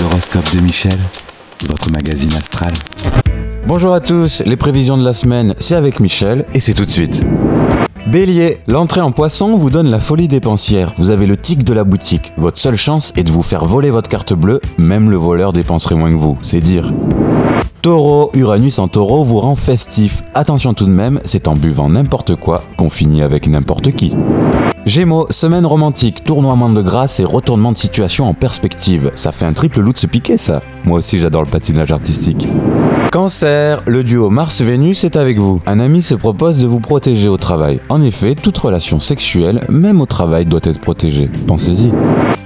L'horoscope de Michel, votre magazine astral. Bonjour à tous, les prévisions de la semaine, c'est avec Michel et c'est tout de suite. Bélier, l'entrée en poisson vous donne la folie dépensière. Vous avez le tic de la boutique. Votre seule chance est de vous faire voler votre carte bleue, même le voleur dépenserait moins que vous, c'est dire. Taureau, Uranus en taureau vous rend festif. Attention tout de même, c'est en buvant n'importe quoi qu'on finit avec n'importe qui. Gémeaux, semaine romantique, tournoiement de grâce et retournement de situation en perspective. Ça fait un triple loup de se piquer ça. Moi aussi j'adore le patinage artistique. Cancer, le duo Mars-Vénus est avec vous. Un ami se propose de vous protéger au travail. En effet, toute relation sexuelle, même au travail, doit être protégée. Pensez-y.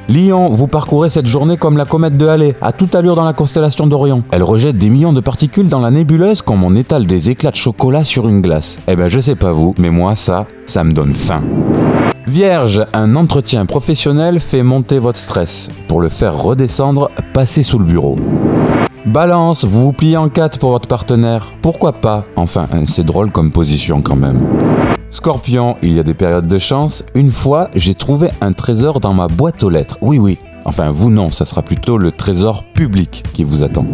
Lion, vous parcourez cette journée comme la comète de Halley, à toute allure dans la constellation d'Orion. Elle rejette des millions de particules dans la nébuleuse comme on étale des éclats de chocolat sur une glace. Eh ben je sais pas vous, mais moi ça, ça me donne faim. Vierge, un entretien professionnel fait monter votre stress. Pour le faire redescendre, passez sous le bureau. Balance, vous vous pliez en quatre pour votre partenaire. Pourquoi pas Enfin, c'est drôle comme position quand même. Scorpion, il y a des périodes de chance. Une fois, j'ai trouvé un trésor dans ma boîte aux lettres. Oui, oui. Enfin, vous non, ça sera plutôt le trésor public qui vous attend.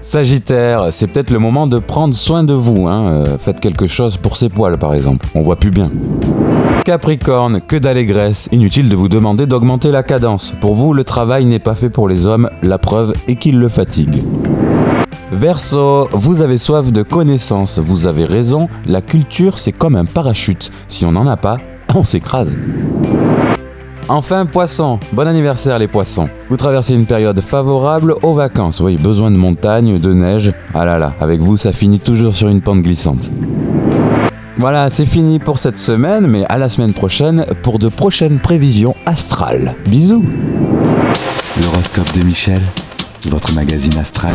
Sagittaire, c'est peut-être le moment de prendre soin de vous. Hein. Euh, faites quelque chose pour ses poils, par exemple. On voit plus bien. Capricorne, que d'allégresse. Inutile de vous demander d'augmenter la cadence. Pour vous, le travail n'est pas fait pour les hommes. La preuve est qu'il le fatigue. Verseau, vous avez soif de connaissances. Vous avez raison. La culture, c'est comme un parachute. Si on n'en a pas, on s'écrase. Enfin, poisson. Bon anniversaire les poissons. Vous traversez une période favorable aux vacances. Oui, besoin de montagne, de neige. Ah là là, avec vous, ça finit toujours sur une pente glissante. Voilà, c'est fini pour cette semaine, mais à la semaine prochaine pour de prochaines prévisions astrales. Bisous L'horoscope de Michel, votre magazine astral.